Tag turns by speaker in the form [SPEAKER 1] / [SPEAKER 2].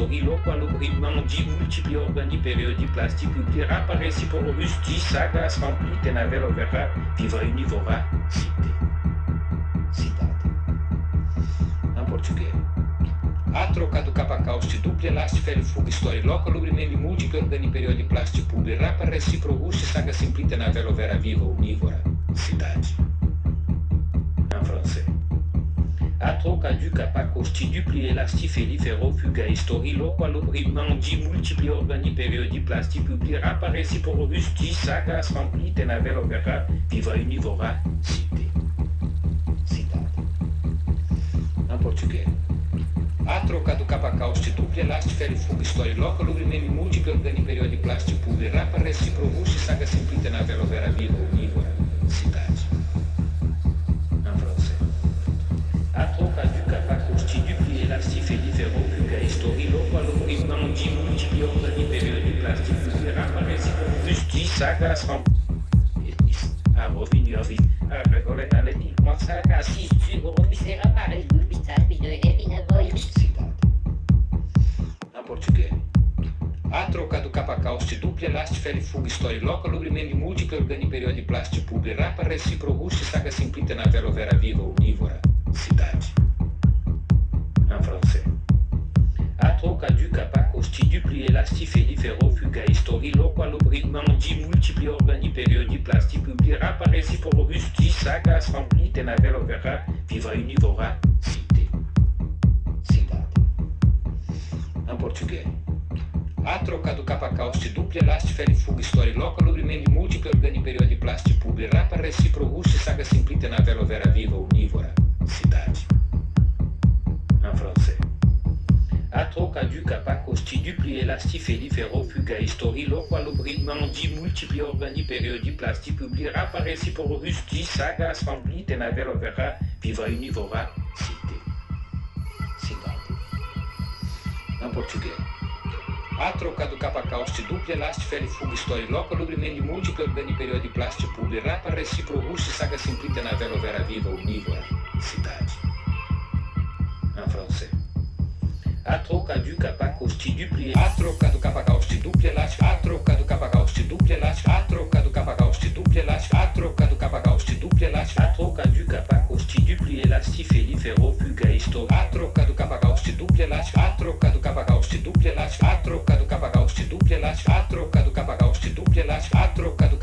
[SPEAKER 1] fuga história loca lubrimento di múltipli organi período de plástico publi rapa recipro rusti saga simplite na velo vera viva unívora cité. Cidade em português a troca do capacauste duplo elástico fuga história loca lubrimento múltiplo organi período de plástico publi rapa recipro rusti saga simplite na velo vera viva unívora fuga múltipli organi período de plástico publi rapa recipro rusti saga simplite na velo vera viva unívora cité. Cidade. Em português. A troca do capacauste duplo elástico ferro fuga história loca lubrimento múltiplo organi período de plástico publi rapa recipro rusti saga simplite na velo vera viva unívora cidade duplo elástico ferro fuga história loca lubrimento di múltipli organi período de plástico publi rapa recipro rusti saga simplite a revenu a vie a regole alle di saga si cidade. Em português. A troca do capacauste duplo elástico ferro fuga história loca lubrimento múltiplo organi período de plástico publi rapa recipro rusti saga simplite na velo vera viva unívora cidade em francês a troca du capacauste duplo elástico ferro fuga loca lubrimento di múltipli organi período de plástico publi rapa recipro rusti saga simplite na velo vera viva unívora cité cidade em português. A troca do capacauste duplo elástico ferro fuga história loca lubrimento múltiplo organi período de plástico publi rapa recipro rusti saga simplite na velo vera viva unívora cidade français. A troca du capac ostiduple, a troca do capac ostiduple, a troca do capac ostiduple, a troca do capac ostiduple, a troca do capac ostiduple, a troca do capac ostiduple, elastif e lifero pugaisto, a troca do capac ostiduple, a troca do capac ostiduple, a troca do capac ostiduple, a troca do capac ostiduple, a troca do